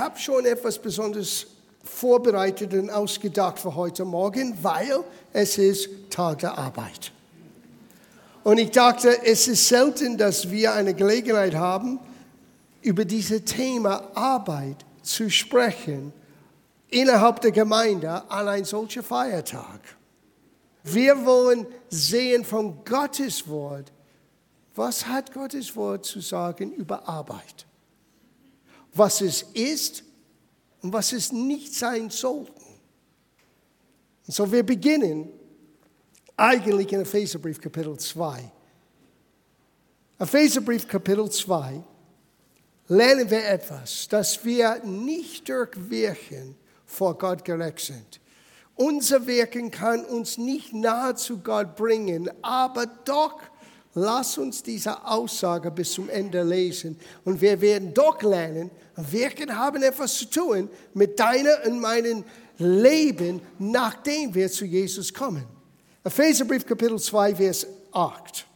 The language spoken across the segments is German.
habe schon etwas Besonderes vorbereitet und ausgedacht für heute Morgen, weil es ist Tag der Arbeit. Und ich dachte, es ist selten, dass wir eine Gelegenheit haben, über dieses Thema Arbeit zu sprechen innerhalb der Gemeinde an einem solchen Feiertag. Wir wollen sehen von Gottes Wort, was hat Gottes Wort zu sagen über Arbeit? Was es ist und was es nicht sein sollte. Und so wir beginnen eigentlich in Epheserbrief Kapitel 2. Epheserbrief Kapitel 2 lernen wir etwas, dass wir nicht durch Wirken vor Gott gerecht sind. Unser Wirken kann uns nicht nahe zu Gott bringen, aber doch lass uns diese Aussage bis zum Ende lesen und wir werden doch lernen, Wirken haben etwas zu tun mit deiner und meinem Leben, nachdem wir zu Jesus kommen. Epheserbrief Kapitel 2, Vers 8.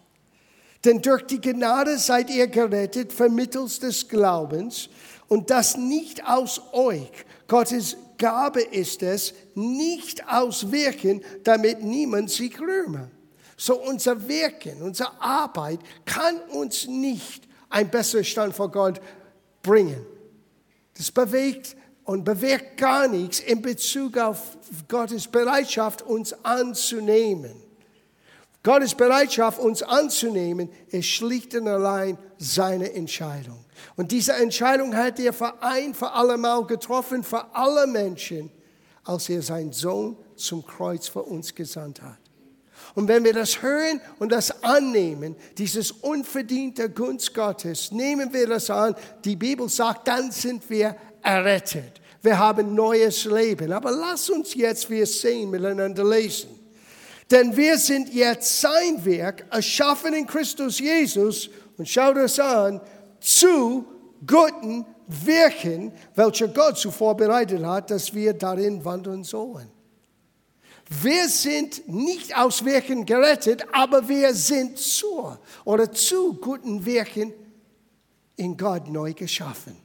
Denn durch die Gnade seid ihr gerettet vermittels des Glaubens und das nicht aus euch. Gottes Gabe ist es, nicht aus Wirken, damit niemand sich rühme. So unser Wirken, unsere Arbeit kann uns nicht ein besserer Stand vor Gott bringen. Das bewegt und bewirkt gar nichts in Bezug auf Gottes Bereitschaft, uns anzunehmen. Gottes Bereitschaft, uns anzunehmen, ist schlicht und allein seine Entscheidung. Und diese Entscheidung hat er für ein für alle Mal getroffen, für alle Menschen, als er seinen Sohn zum Kreuz für uns gesandt hat. Und wenn wir das hören und das annehmen, dieses unverdiente Gunst Gottes, nehmen wir das an, die Bibel sagt, dann sind wir errettet. Wir haben neues Leben. Aber lass uns jetzt, wir sehen, miteinander lesen. Denn wir sind jetzt sein Werk, erschaffen in Christus Jesus, und schaut es an, zu guten Wirken, welche Gott zuvor bereitet hat, dass wir darin wandeln sollen. Wir sind nicht aus Wirken gerettet, aber wir sind zur oder zu guten Wirken in Gott neu geschaffen.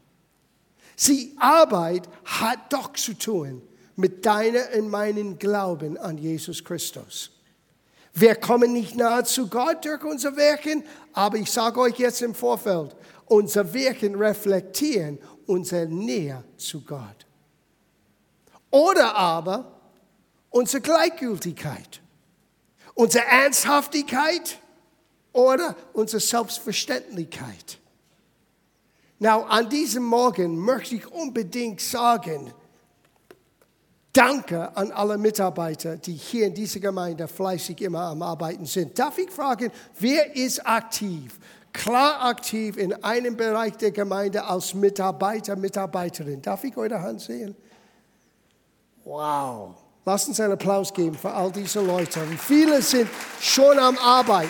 Sie Arbeit hat doch zu tun mit deiner und meinem Glauben an Jesus Christus. Wir kommen nicht nahe zu Gott durch unser Wirken, aber ich sage euch jetzt im Vorfeld, unser Wirken reflektieren unsere Nähe zu Gott. Oder aber unsere Gleichgültigkeit, unsere Ernsthaftigkeit oder unsere Selbstverständlichkeit. Now, an diesem Morgen möchte ich unbedingt sagen, Danke an alle Mitarbeiter, die hier in dieser Gemeinde fleißig immer am Arbeiten sind. Darf ich fragen, wer ist aktiv? Klar aktiv in einem Bereich der Gemeinde als Mitarbeiter, Mitarbeiterin. Darf ich eure Hand sehen? Wow. Lasst uns einen Applaus geben für all diese Leute. Und viele sind schon am Arbeiten.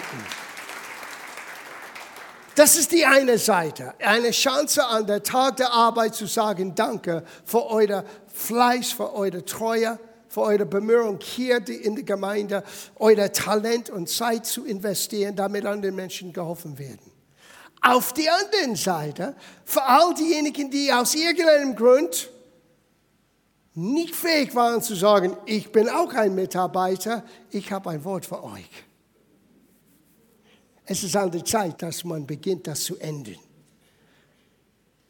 Das ist die eine Seite. Eine Chance an der Tag der Arbeit zu sagen, danke für euer Fleiß, für eure Treue, für eure Bemühungen hier in der Gemeinde, euer Talent und Zeit zu investieren, damit anderen Menschen geholfen werden. Auf der anderen Seite, für all diejenigen, die aus irgendeinem Grund nicht fähig waren zu sagen, ich bin auch ein Mitarbeiter, ich habe ein Wort für euch. Es ist an der Zeit, dass man beginnt, das zu ändern.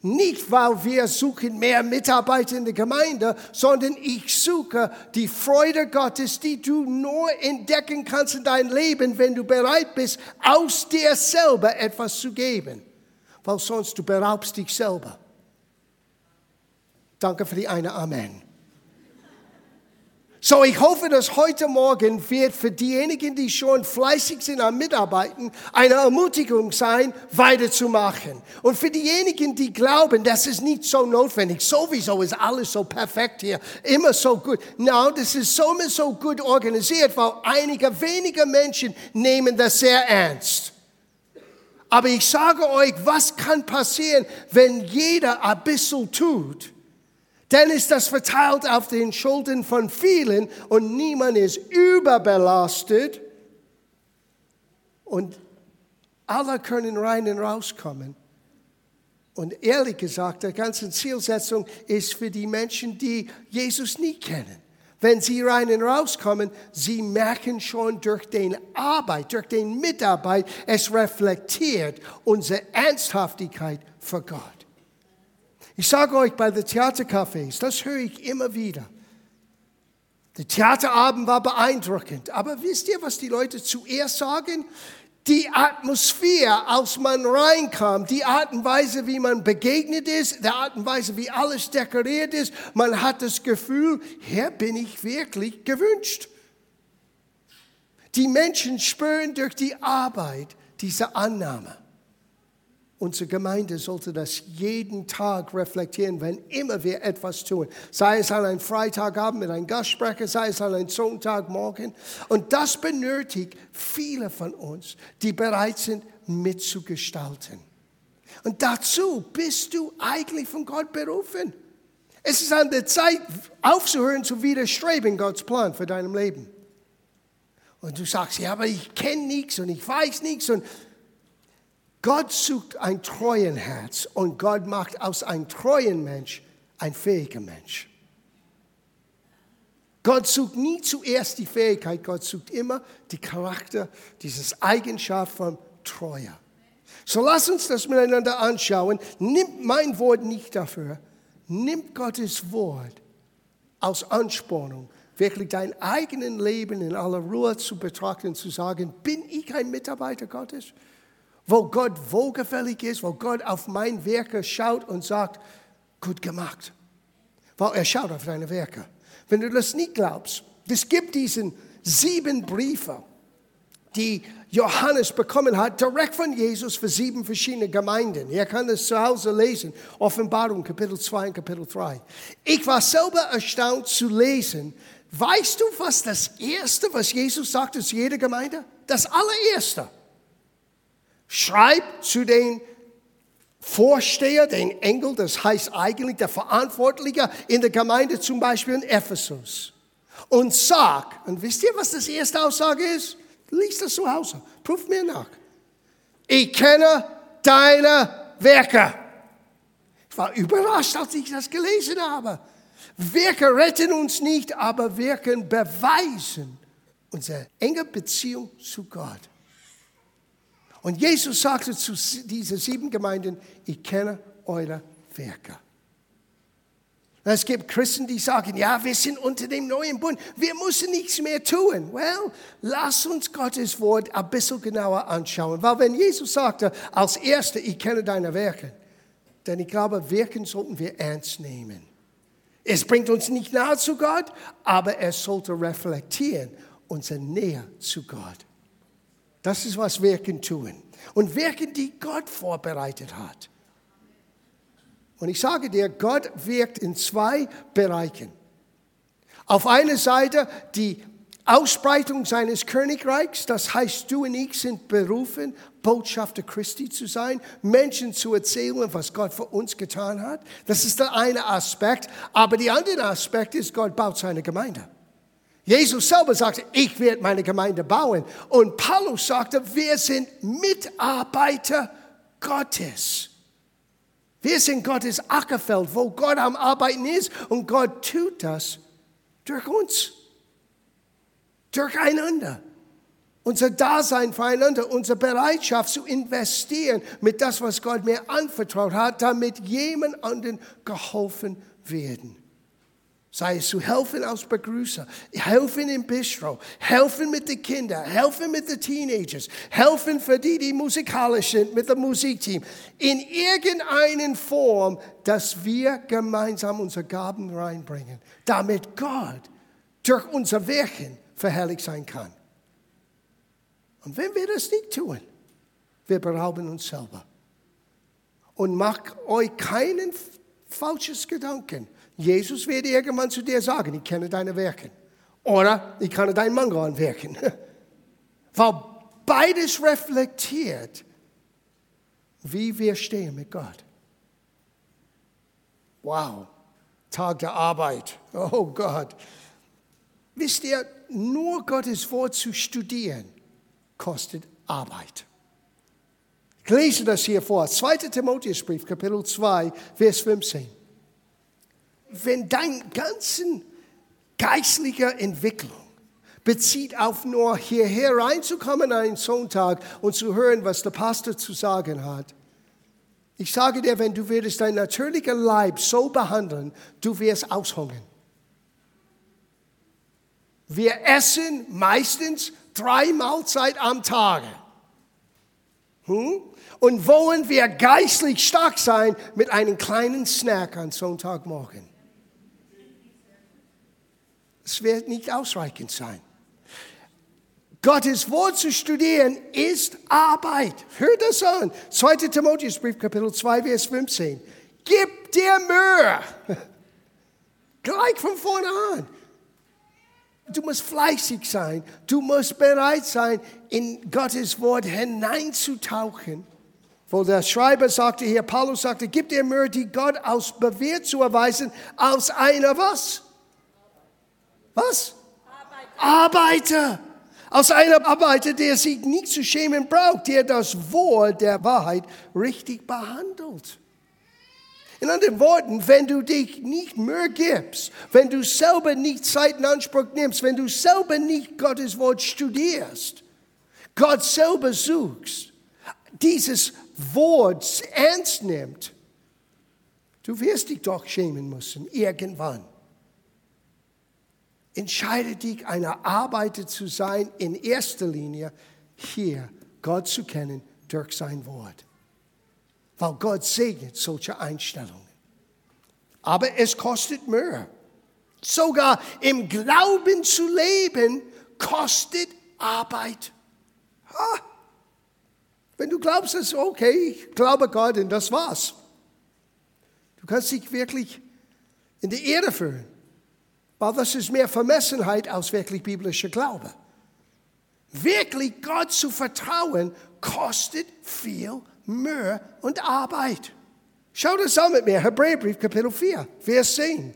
Nicht, weil wir suchen mehr Mitarbeiter in der Gemeinde, sondern ich suche die Freude Gottes, die du nur entdecken kannst in deinem Leben, wenn du bereit bist, aus dir selber etwas zu geben. Weil sonst du beraubst dich selber. Danke für die eine Amen. So, ich hoffe, dass heute Morgen wird für diejenigen, die schon fleißig sind am Mitarbeiten, eine Ermutigung sein, weiterzumachen. Und für diejenigen, die glauben, das ist nicht so notwendig, sowieso ist alles so perfekt hier, immer so gut. No, das ist so immer so gut organisiert, weil einige wenige Menschen nehmen das sehr ernst. Aber ich sage euch, was kann passieren, wenn jeder ein bisschen tut? Dann ist das verteilt auf den Schultern von vielen und niemand ist überbelastet. Und alle können rein und rauskommen. Und ehrlich gesagt, die ganze Zielsetzung ist für die Menschen, die Jesus nicht kennen. Wenn sie rein und rauskommen, sie merken schon durch den Arbeit, durch den Mitarbeit, es reflektiert unsere Ernsthaftigkeit für Gott. Ich sage euch bei den Theatercafés, das höre ich immer wieder. Der Theaterabend war beeindruckend, aber wisst ihr, was die Leute zuerst sagen? die Atmosphäre, als man reinkam, die Art und Weise, wie man begegnet ist, die Art und Weise, wie alles dekoriert ist, man hat das Gefühl, hier bin ich wirklich gewünscht. Die Menschen spüren durch die Arbeit diese Annahme. Unsere Gemeinde sollte das jeden Tag reflektieren, wenn immer wir etwas tun. Sei es an einem Freitagabend mit einem Gastsprecher, sei es an einem Sonntagmorgen. Und das benötigt viele von uns, die bereit sind, mitzugestalten. Und dazu bist du eigentlich von Gott berufen. Es ist an der Zeit, aufzuhören zu widerstreben Gottes Plan für dein Leben. Und du sagst, ja, aber ich kenne nichts und ich weiß nichts und Gott sucht ein treuen Herz und Gott macht aus einem treuen Mensch ein fähiger Mensch. Gott sucht nie zuerst die Fähigkeit, Gott sucht immer die Charakter, dieses Eigenschaft von Treue. So lass uns das miteinander anschauen. Nimm mein Wort nicht dafür. Nimm Gottes Wort als Anspornung, wirklich dein eigenes Leben in aller Ruhe zu betrachten, zu sagen, bin ich ein Mitarbeiter Gottes? Wo Gott wohlgefällig ist, wo Gott auf mein Werke schaut und sagt, gut gemacht. Weil er schaut auf deine Werke. Wenn du das nicht glaubst, es gibt diesen sieben Briefe, die Johannes bekommen hat, direkt von Jesus für sieben verschiedene Gemeinden. Ihr kann es zu Hause lesen, Offenbarung, Kapitel 2 und Kapitel 3. Ich war selber erstaunt zu lesen. Weißt du, was das Erste, was Jesus sagte zu jeder Gemeinde? Das allererste. Schreib zu den Vorsteher, den Engel, das heißt eigentlich der Verantwortliche in der Gemeinde, zum Beispiel in Ephesus. Und sag, und wisst ihr, was das erste Aussage ist? Lies das zu Hause, prüf mir nach. Ich kenne deine Werke. Ich war überrascht, als ich das gelesen habe. Werke retten uns nicht, aber Werke beweisen unsere enge Beziehung zu Gott. Und Jesus sagte zu diesen sieben Gemeinden, ich kenne eure Werke. Es gibt Christen, die sagen, ja, wir sind unter dem neuen Bund, wir müssen nichts mehr tun. Well, lass uns Gottes Wort ein bisschen genauer anschauen. Weil wenn Jesus sagte, als Erster, ich kenne deine Werke, dann ich glaube, Wirken sollten wir ernst nehmen. Es bringt uns nicht nahe zu Gott, aber es sollte reflektieren unsere Nähe zu Gott. Das ist, was Wirken tun. Und Wirken, die Gott vorbereitet hat. Und ich sage dir, Gott wirkt in zwei Bereichen. Auf einer Seite die Ausbreitung seines Königreichs, das heißt, du und ich sind berufen, Botschafter Christi zu sein, Menschen zu erzählen, was Gott für uns getan hat. Das ist der eine Aspekt. Aber der andere Aspekt ist, Gott baut seine Gemeinde. Jesus selber sagte, ich werde meine Gemeinde bauen. Und Paulus sagte, wir sind Mitarbeiter Gottes. Wir sind Gottes Ackerfeld, wo Gott am Arbeiten ist und Gott tut das durch uns, durcheinander. Unser Dasein füreinander, unsere Bereitschaft zu investieren mit das, was Gott mir anvertraut hat, damit jemand anderen geholfen werden. Sei es zu helfen als Begrüßer, helfen im Bistro, helfen mit den Kindern, helfen mit den Teenagers, helfen für die, die musikalisch sind, mit dem Musikteam. In irgendeiner Form, dass wir gemeinsam unsere Gaben reinbringen, damit Gott durch unser Wirken verherrlicht sein kann. Und wenn wir das nicht tun, wir berauben uns selber. Und macht euch keinen falsches Gedanken Jesus werde irgendwann zu dir sagen, ich kenne deine Werke. Oder ich kann deinen Mangel anwirken. Weil beides reflektiert, wie wir stehen mit Gott. Wow, Tag der Arbeit. Oh Gott. Wisst ihr, nur Gottes Wort zu studieren kostet Arbeit. Ich lese das hier vor. 2. Timotheusbrief, Kapitel 2, Vers 15. Wenn dein ganzen geistlicher Entwicklung bezieht auf nur hierher reinzukommen einen Sonntag und zu hören, was der Pastor zu sagen hat. Ich sage dir, wenn du würdest dein natürlicher Leib so behandeln, du wirst aushungern. Wir essen meistens drei Mahlzeit am Tag. Hm? Und wollen wir geistlich stark sein mit einem kleinen Snack am Sonntagmorgen. Es wird nicht ausreichend sein. Gottes Wort zu studieren ist Arbeit. Hör das an. 2. Timotheusbrief, Kapitel 2, Vers 15. Gib dir Mühe. Gleich von vorne an. Du musst fleißig sein. Du musst bereit sein, in Gottes Wort hineinzutauchen. Wo der Schreiber sagte hier, Paulus sagte, gib dir Mühe, die Gott aus bewährt zu erweisen, als einer was? Was? Arbeiter. Arbeiter. Aus einer Arbeiter, der sich nicht zu schämen braucht, der das Wohl der Wahrheit richtig behandelt. In anderen Worten, wenn du dich nicht Mühe gibst, wenn du selber nicht Zeit in Anspruch nimmst, wenn du selber nicht Gottes Wort studierst, Gott selber suchst, dieses Wort ernst nimmt, du wirst dich doch schämen müssen, irgendwann. Entscheide dich, eine Arbeiter zu sein, in erster Linie hier Gott zu kennen durch sein Wort. Weil Gott segnet solche Einstellungen. Aber es kostet Mühe. Sogar im Glauben zu leben kostet Arbeit. Ha. Wenn du glaubst, es okay, ich glaube Gott und das war's. Du kannst dich wirklich in die Erde führen. Weil das ist mehr Vermessenheit als wirklich biblischer Glaube. Wirklich Gott zu vertrauen kostet viel Mühe und Arbeit. Schau das an mit mir, Hebräerbrief Kapitel 4, Vers 10.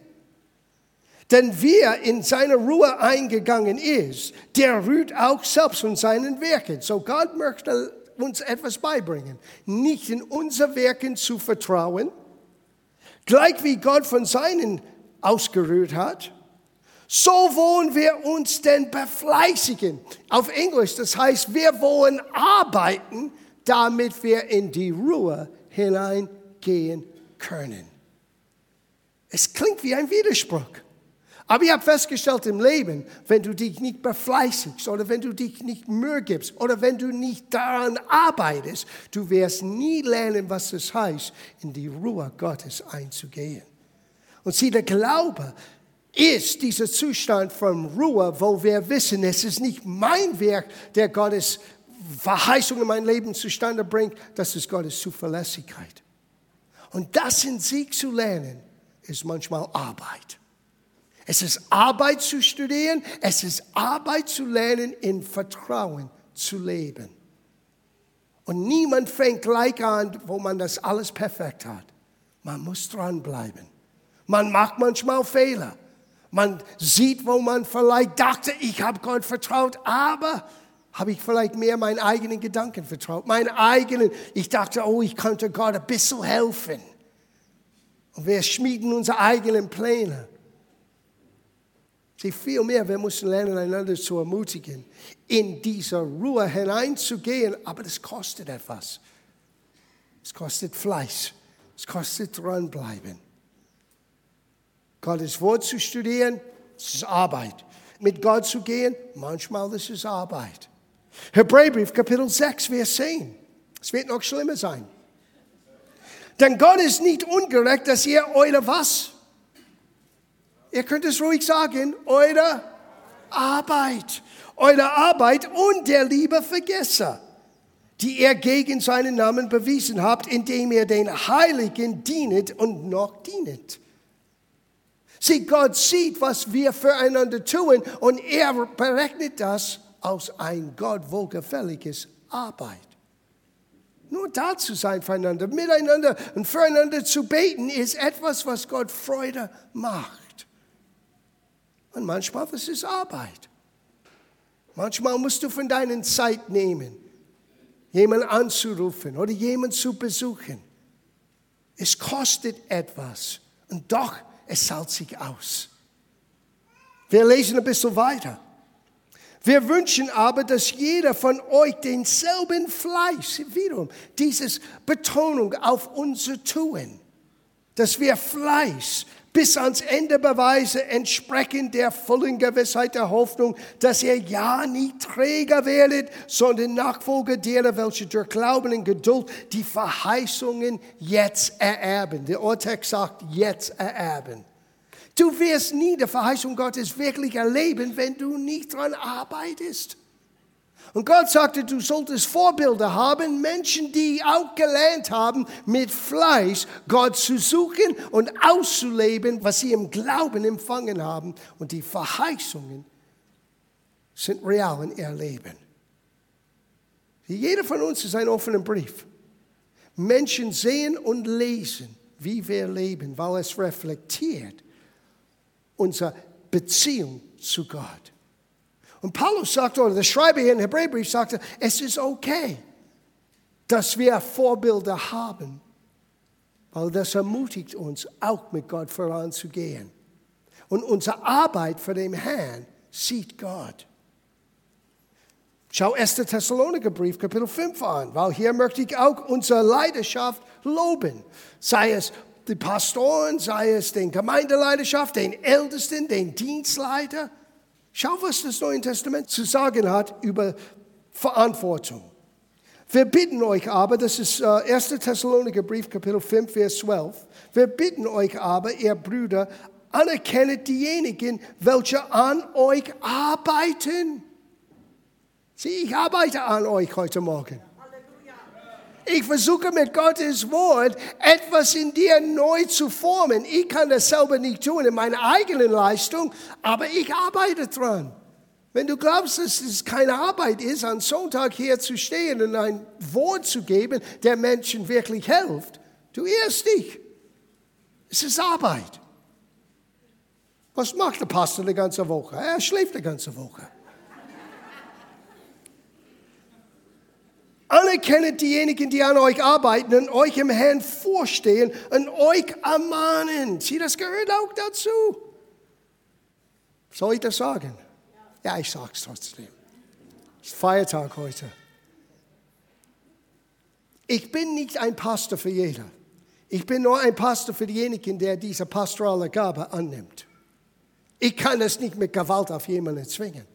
Denn wer in seine Ruhe eingegangen ist, der ruht auch selbst von seinen Werken. So Gott möchte uns etwas beibringen. Nicht in unser Werken zu vertrauen, gleich wie Gott von seinen ausgerührt hat, so wollen wir uns denn befleißigen. Auf Englisch, das heißt, wir wollen arbeiten, damit wir in die Ruhe hineingehen können. Es klingt wie ein Widerspruch. Aber ich habe festgestellt im Leben, wenn du dich nicht befleißigst oder wenn du dich nicht Mühe gibst oder wenn du nicht daran arbeitest, du wirst nie lernen, was es heißt, in die Ruhe Gottes einzugehen. Und sieh, der Glaube ist dieser Zustand von Ruhe, wo wir wissen, es ist nicht mein Werk, der Gottes Verheißung in mein Leben zustande bringt, das ist Gottes Zuverlässigkeit. Und das in sich zu lernen, ist manchmal Arbeit. Es ist Arbeit zu studieren, es ist Arbeit zu lernen, in Vertrauen zu leben. Und niemand fängt gleich an, wo man das alles perfekt hat. Man muss dranbleiben. Man macht manchmal Fehler. Man sieht, wo man vielleicht dachte, ich habe Gott vertraut, aber habe ich vielleicht mehr meinen eigenen Gedanken vertraut. Meinen eigenen, ich dachte, oh, ich könnte Gott ein bisschen helfen. Und wir schmieden unsere eigenen Pläne. Sie viel mehr, wir müssen lernen, einander zu ermutigen, in diese Ruhe hineinzugehen, aber das kostet etwas. Es kostet Fleiß, es kostet dranbleiben. Gottes Wort zu studieren, das ist Arbeit. Mit Gott zu gehen, manchmal das ist Arbeit. Hebräerbrief, Kapitel 6, Vers 10. Es wird noch schlimmer sein. Denn Gott ist nicht ungerecht, dass ihr eure was? Ihr könnt es ruhig sagen, eure Arbeit, eure Arbeit und der Liebe vergesse, die ihr gegen seinen Namen bewiesen habt, indem ihr den Heiligen dienet und noch dienet. Sieh, Gott sieht, was wir füreinander tun und er berechnet das aus ein Gott wohlgefälliges Arbeit. Nur da zu sein füreinander, miteinander und füreinander zu beten, ist etwas, was Gott Freude macht. Und manchmal ist es Arbeit. Manchmal musst du von deiner Zeit nehmen. jemanden anzurufen oder jemanden zu besuchen. Es kostet etwas und doch, es zahlt sich aus. Wir lesen ein bisschen weiter. Wir wünschen aber, dass jeder von euch denselben Fleiß, wiederum, dieses Betonung auf unser Tun, dass wir Fleiß bis ans Ende beweisen, entsprechend der vollen Gewissheit der Hoffnung, dass ihr ja nicht Träger werdet, sondern Nachfolger derer, welche durch Glauben und Geduld die Verheißungen jetzt ererben. Der Urtext sagt, jetzt ererben. Du wirst nie die Verheißung Gottes wirklich erleben, wenn du nicht daran arbeitest. Und Gott sagte, du solltest Vorbilder haben, Menschen, die auch gelernt haben, mit Fleiß Gott zu suchen und auszuleben, was sie im Glauben empfangen haben. Und die Verheißungen sind real in ihr Leben. Jeder von uns ist ein offener Brief. Menschen sehen und lesen, wie wir leben, weil es reflektiert unsere Beziehung zu Gott. Und Paulus sagt, oder der Schreiber hier im Hebräerbrief sagte, es ist okay, dass wir Vorbilder haben, weil das ermutigt uns, auch mit Gott voranzugehen. Und unsere Arbeit für den Herrn sieht Gott. Schau 1. Thessaloniker Brief, Kapitel 5 an, weil hier möchte ich auch unsere Leidenschaft loben. Sei es die Pastoren, sei es den Gemeindeleidenschaft, den Ältesten, den Dienstleiter. Schau, was das Neue Testament zu sagen hat über Verantwortung. Wir bitten euch aber, das ist 1. Äh, Thessaloniker Brief, Kapitel 5, Vers 12. Wir bitten euch aber, ihr Brüder, anerkennet diejenigen, welche an euch arbeiten. Sieh, ich arbeite an euch heute Morgen. Ich versuche mit Gottes Wort etwas in dir neu zu formen. Ich kann das selber nicht tun in meiner eigenen Leistung, aber ich arbeite dran. Wenn du glaubst, dass es keine Arbeit ist, am Sonntag hier zu stehen und ein Wort zu geben, der Menschen wirklich hilft, du irrst dich. Es ist Arbeit. Was macht der Pastor die ganze Woche? Er schläft die ganze Woche. Anerkennet diejenigen, die an euch arbeiten und euch im Herrn vorstehen und euch ermahnen. Sie, das gehört auch dazu. Soll ich das sagen? Ja, ich sage es trotzdem. Es ist Feiertag heute. Ich bin nicht ein Pastor für jeder. Ich bin nur ein Pastor für diejenigen, der diese pastorale Gabe annimmt. Ich kann es nicht mit Gewalt auf jemanden zwingen.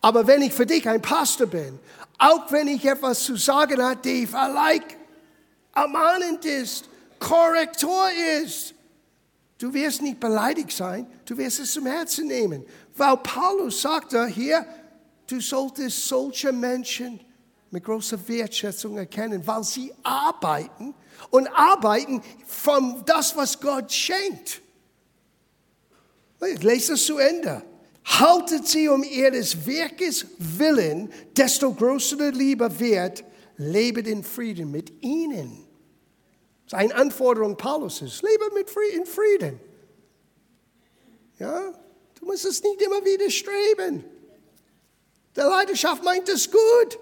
Aber wenn ich für dich ein Pastor bin, auch wenn ich etwas zu sagen habe, die vielleicht ermahnend ist, Korrektor ist, du wirst nicht beleidigt sein, du wirst es zum Herzen nehmen. Weil Paulus sagte hier, du solltest solche Menschen mit großer Wertschätzung erkennen, weil sie arbeiten und arbeiten von das, was Gott schenkt. Ich lese es zu Ende. Haltet sie um ihres Werkes willen, desto größer Liebe wird, lebet in Frieden mit ihnen. Das ist eine Anforderung Paulus. Lebe mit in Frieden. Ja, du musst es nicht immer wieder streben. Der Leidenschaft meint es gut.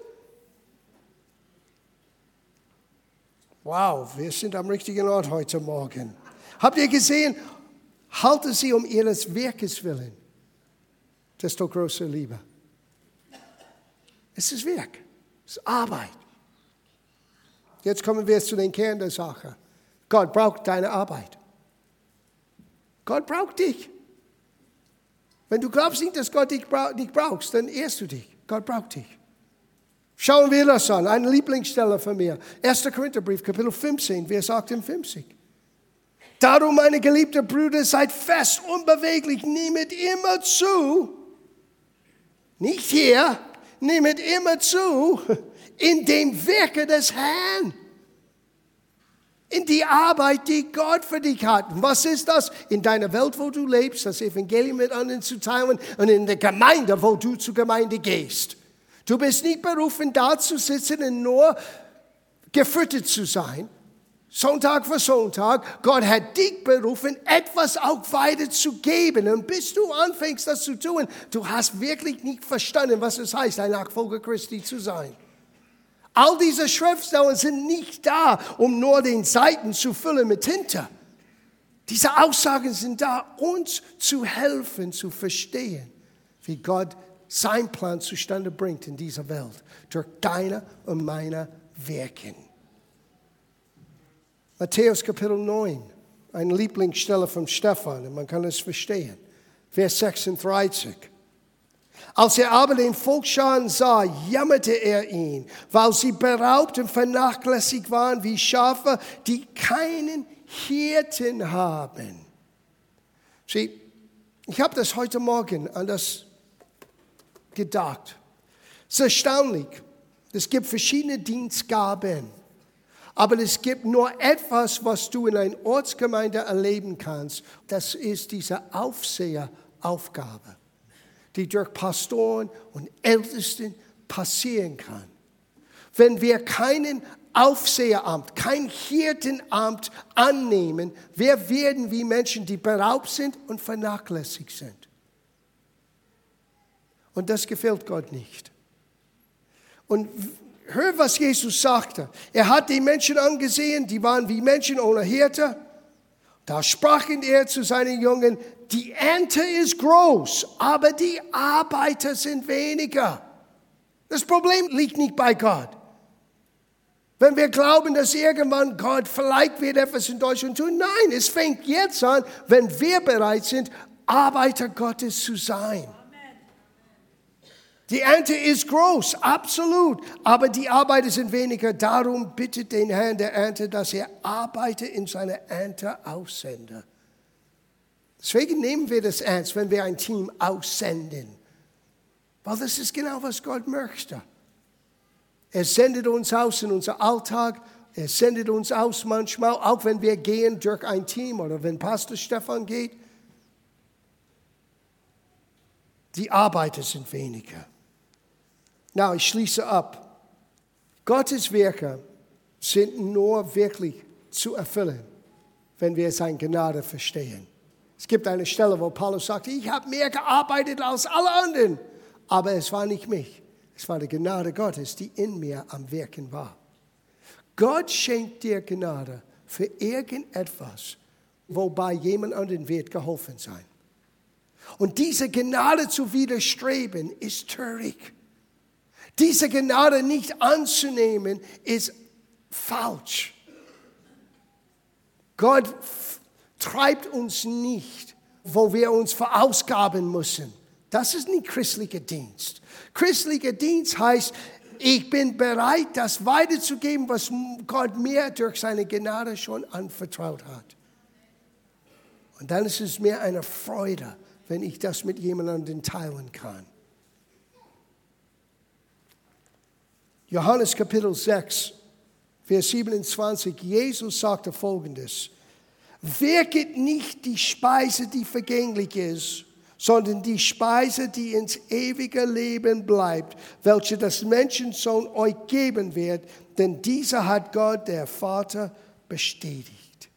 Wow, wir sind am richtigen Ort heute Morgen. Habt ihr gesehen? Halte sie um ihres Werkes willen desto größer Liebe. Es ist Werk, es ist Arbeit. Jetzt kommen wir zu den Kern der Sache. Gott braucht deine Arbeit. Gott braucht dich. Wenn du glaubst nicht, dass Gott dich braucht, dann ehrst du dich. Gott braucht dich. Schauen wir das an. Eine Lieblingsstelle von mir. 1. Korintherbrief, Kapitel 15, Vers 58. Darum, meine geliebten Brüder, seid fest, unbeweglich, nehmet immer zu, nicht hier, nehmet immer zu in dem Werke des Herrn. In die Arbeit, die Gott für dich hat. Was ist das? In deiner Welt, wo du lebst, das Evangelium mit anderen zu teilen und in der Gemeinde, wo du zur Gemeinde gehst. Du bist nicht berufen, da zu sitzen und nur gefüttert zu sein, Sonntag für Sonntag. Gott hat dich berufen, etwas auch weiterzugeben. Und bis du anfängst, das zu tun, du hast wirklich nicht verstanden, was es heißt, ein Nachfolger Christi zu sein. All diese Schriftstellen sind nicht da, um nur den Seiten zu füllen mit Tinte. Diese Aussagen sind da, uns zu helfen, zu verstehen, wie Gott sein Plan zustande bringt in dieser Welt, durch deine und meine Wirken. Matthäus Kapitel 9, eine Lieblingsstelle von Stephan, und man kann es verstehen. Vers 36. Als er aber den Volksscharen sah, jammerte er ihn, weil sie beraubt und vernachlässigt waren wie Schafe, die keinen Hirten haben. Sieh, ich habe das heute Morgen an das gedacht. Es ist erstaunlich. Es gibt verschiedene Dienstgaben. Aber es gibt nur etwas, was du in einer Ortsgemeinde erleben kannst. Das ist diese Aufseheraufgabe, die durch Pastoren und Ältesten passieren kann. Wenn wir keinen Aufseheramt, kein Hirtenamt annehmen, wir werden wie Menschen, die beraubt sind und vernachlässigt sind. Und das gefällt Gott nicht. Und hör, was Jesus sagte. Er hat die Menschen angesehen, die waren wie Menschen ohne Hirte. Da sprach er zu seinen Jungen, die Ernte ist groß, aber die Arbeiter sind weniger. Das Problem liegt nicht bei Gott. Wenn wir glauben, dass irgendwann Gott vielleicht wird etwas in Deutschland tun, nein, es fängt jetzt an, wenn wir bereit sind, Arbeiter Gottes zu sein. Die Ernte ist groß, absolut, aber die Arbeiter sind weniger. Darum bittet den Herrn der Ernte, dass er Arbeiter in seine Ernte aussende. Deswegen nehmen wir das ernst, wenn wir ein Team aussenden. Weil das ist genau, was Gott möchte. Er sendet uns aus in unser Alltag. Er sendet uns aus manchmal, auch wenn wir gehen durch ein Team oder wenn Pastor Stefan geht. Die Arbeiter sind weniger. Na, ich schließe ab. Gottes Werke sind nur wirklich zu erfüllen, wenn wir seine Gnade verstehen. Es gibt eine Stelle, wo Paulus sagt, ich habe mehr gearbeitet als alle anderen, aber es war nicht mich. Es war die Gnade Gottes, die in mir am Wirken war. Gott schenkt dir Gnade für irgendetwas, wobei jemand anderen wird geholfen sein. Und diese Gnade zu widerstreben, ist töricht. Diese Gnade nicht anzunehmen, ist falsch. Gott treibt uns nicht, wo wir uns verausgaben müssen. Das ist nicht christlicher Dienst. Christlicher Dienst heißt, ich bin bereit, das weiterzugeben, was Gott mir durch seine Gnade schon anvertraut hat. Und dann ist es mir eine Freude, wenn ich das mit jemandem teilen kann. Johannes Kapitel 6, Vers 27, Jesus sagte folgendes, wirket nicht die Speise, die vergänglich ist, sondern die Speise, die ins ewige Leben bleibt, welche das Menschensohn euch geben wird, denn dieser hat Gott, der Vater, bestätigt.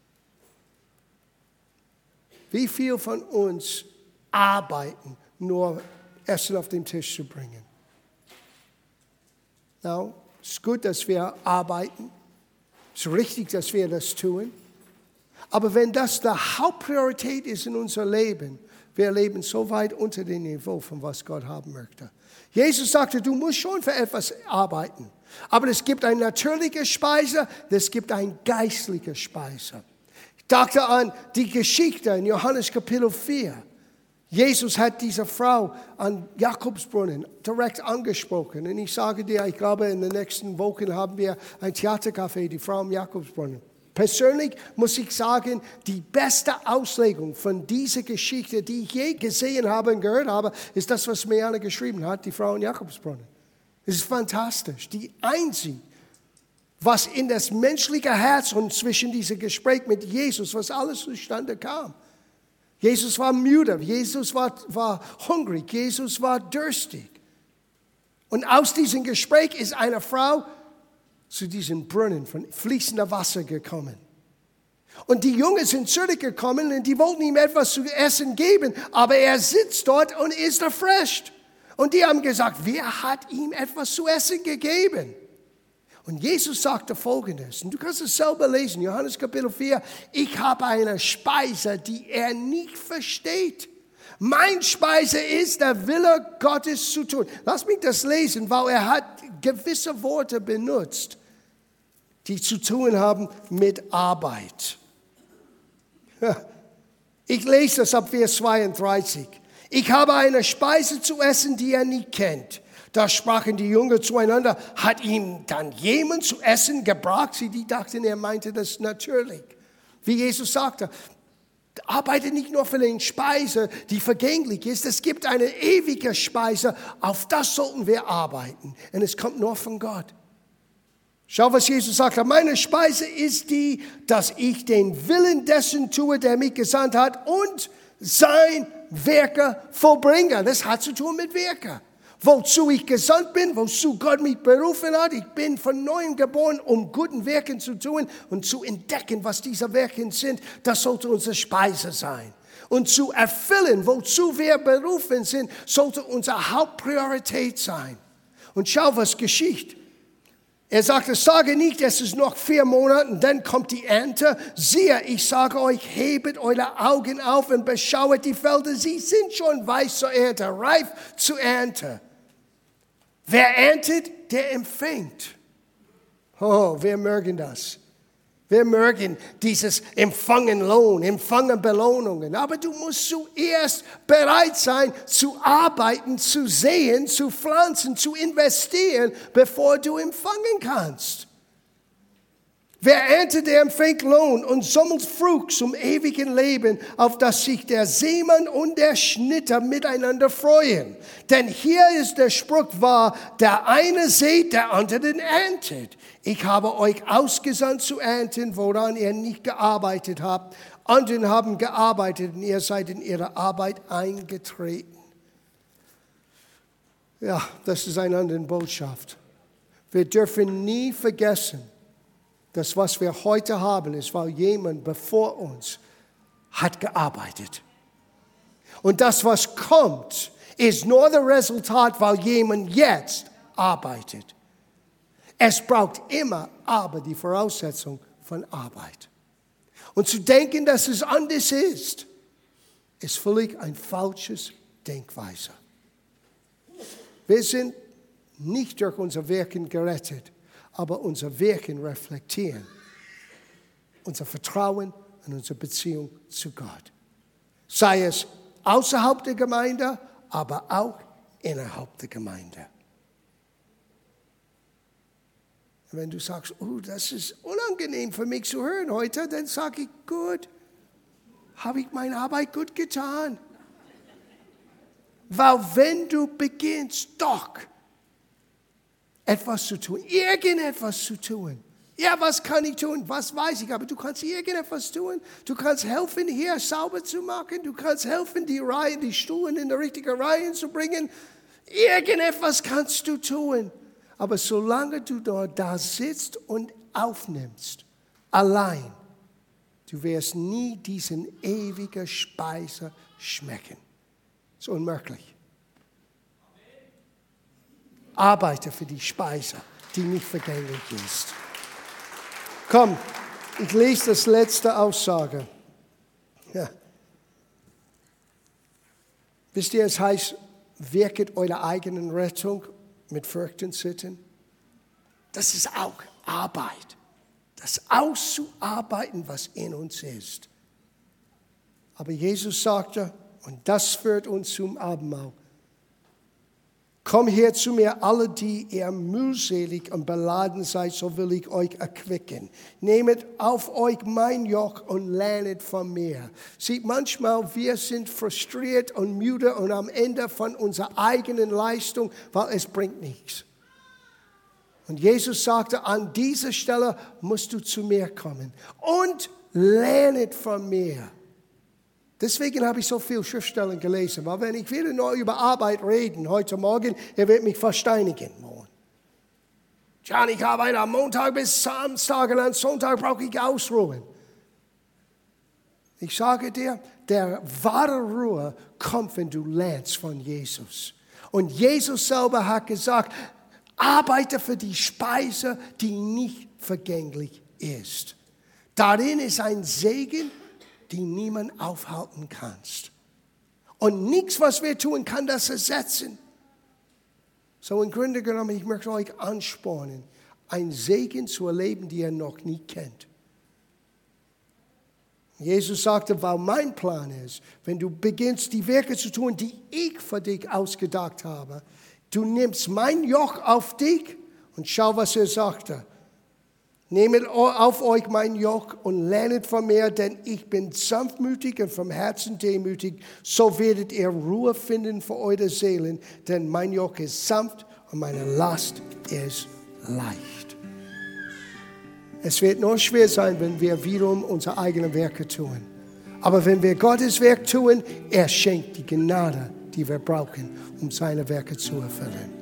Wie viel von uns arbeiten, nur Essen auf den Tisch zu bringen? Now, es ist gut, dass wir arbeiten. Es ist richtig, dass wir das tun. Aber wenn das die Hauptpriorität ist in unser Leben, wir leben so weit unter dem Niveau, von was Gott haben möchte. Jesus sagte, du musst schon für etwas arbeiten. Aber es gibt eine natürliche Speise, es gibt eine geistliche Speise. Ich dachte an die Geschichte in Johannes Kapitel 4. Jesus hat diese Frau an Jakobsbrunnen direkt angesprochen. Und ich sage dir, ich glaube, in den nächsten Wochen haben wir ein Theatercafé, die Frau am Jakobsbrunnen. Persönlich muss ich sagen, die beste Auslegung von dieser Geschichte, die ich je gesehen habe und gehört habe, ist das, was Meana geschrieben hat, die Frau in Jakobsbrunnen. Es ist fantastisch. Die einzige, was in das menschliche Herz und zwischen diesem Gespräch mit Jesus, was alles zustande kam. Jesus war müde, Jesus war, war hungrig, Jesus war durstig. Und aus diesem Gespräch ist eine Frau zu diesem Brunnen von fließendem Wasser gekommen. Und die Jungen sind zurückgekommen und die wollten ihm etwas zu essen geben, aber er sitzt dort und ist erfrischt. Und die haben gesagt, wer hat ihm etwas zu essen gegeben? Und Jesus sagte folgendes, und du kannst es selber lesen, Johannes Kapitel 4, ich habe eine Speise, die er nicht versteht. Mein Speise ist der Wille Gottes zu tun. Lass mich das lesen, weil er hat gewisse Worte benutzt, die zu tun haben mit Arbeit. Ich lese das ab Vers 32. Ich habe eine Speise zu essen, die er nicht kennt. Da sprachen die Jünger zueinander, hat ihm dann jemand zu essen gebracht? Sie die dachten, er meinte das natürlich. Wie Jesus sagte, arbeite nicht nur für den Speise, die vergänglich ist. Es gibt eine ewige Speise, auf das sollten wir arbeiten. Und es kommt nur von Gott. Schau, was Jesus sagt. Meine Speise ist die, dass ich den Willen dessen tue, der mich gesandt hat und sein Werke vollbringe. Das hat zu tun mit Werke wozu ich gesandt bin, wozu Gott mich berufen hat. Ich bin von neuem geboren, um guten Werken zu tun und zu entdecken, was diese Werke sind. Das sollte unsere Speise sein. Und zu erfüllen, wozu wir berufen sind, sollte unsere Hauptpriorität sein. Und schau, was geschieht. Er sagte, sage nicht, es ist noch vier Monate, dann kommt die Ernte. Siehe, ich sage euch, hebet eure Augen auf und beschauet die Felder. Sie sind schon weiß zur Ernte, reif zur Ernte. Wer erntet, der empfängt. Oh, wir mögen das. Wir mögen dieses Empfangen Lohn, Empfangen Belohnungen. Aber du musst zuerst bereit sein, zu arbeiten, zu sehen, zu pflanzen, zu investieren, bevor du empfangen kannst. Wer erntet, der empfängt Lohn und sammelt Frucht zum ewigen Leben, auf das sich der Seemann und der Schnitter miteinander freuen. Denn hier ist der Spruch wahr, der eine seht, der andere den erntet. Ich habe euch ausgesandt zu ernten, woran ihr nicht gearbeitet habt. Anderen haben gearbeitet und ihr seid in ihre Arbeit eingetreten. Ja, das ist eine andere Botschaft. Wir dürfen nie vergessen, das, was wir heute haben, ist, weil jemand bevor uns hat gearbeitet. Und das, was kommt, ist nur das Resultat, weil jemand jetzt arbeitet. Es braucht immer aber die Voraussetzung von Arbeit. Und zu denken, dass es anders ist, ist völlig ein falsches Denkweise. Wir sind nicht durch unser Wirken gerettet aber unser Wirken reflektieren. Unser Vertrauen und unsere Beziehung zu Gott. Sei es außerhalb der Gemeinde, aber auch innerhalb der Gemeinde. Und wenn du sagst, oh, das ist unangenehm für mich zu hören heute, dann sage ich, gut, habe ich meine Arbeit gut getan. Weil wenn du beginnst, doch etwas zu tun, irgendetwas zu tun. Ja, was kann ich tun? Was weiß ich? Aber du kannst irgendetwas tun. Du kannst helfen, hier sauber zu machen. Du kannst helfen, die Reihen, die Stuhlen in die richtige Reihe zu bringen. Irgendetwas kannst du tun. Aber solange du dort da sitzt und aufnimmst, allein, du wirst nie diesen ewigen Speise schmecken. Das ist unmöglich arbeite für die Speise, die nicht vergänglich ist. Komm, ich lese das letzte Aussage. Ja. Wisst ihr, es heißt, wirket eure eigenen Rettung mit Furchten Sitten. Das ist auch Arbeit. Das auszuarbeiten, was in uns ist. Aber Jesus sagte, und das führt uns zum Abendmahl, Komm her zu mir, alle, die ihr mühselig und beladen seid, so will ich euch erquicken. Nehmet auf euch mein Joch und lernet von mir. Sieht manchmal, wir sind frustriert und müde und am Ende von unserer eigenen Leistung, weil es bringt nichts. Und Jesus sagte, an dieser Stelle musst du zu mir kommen und lernet von mir. Deswegen habe ich so viel Schriftstellen gelesen, weil wenn ich wieder nur über Arbeit reden heute Morgen, er wird mich versteinigen morgen. John, ich habe einen Montag bis Samstag und am Sonntag brauche ich ausruhen. Ich sage dir, der wahre Ruhe kommt, wenn du lernst von Jesus. Und Jesus selber hat gesagt, Arbeite für die Speise, die nicht vergänglich ist. Darin ist ein Segen, den niemand aufhalten kannst. Und nichts, was wir tun, kann das ersetzen. So im Grunde genommen, ich möchte euch anspornen, ein Segen zu erleben, die ihr noch nie kennt. Jesus sagte, weil mein Plan ist, wenn du beginnst, die Werke zu tun, die ich für dich ausgedacht habe, du nimmst mein Joch auf dich und schau, was er sagte. Nehmet auf euch mein Joch und lernet von mir, denn ich bin sanftmütig und vom Herzen demütig. So werdet ihr Ruhe finden für eure Seelen, denn mein Joch ist sanft und meine Last ist leicht. Es wird nur schwer sein, wenn wir wiederum unsere eigenen Werke tun. Aber wenn wir Gottes Werk tun, er schenkt die Gnade, die wir brauchen, um seine Werke zu erfüllen.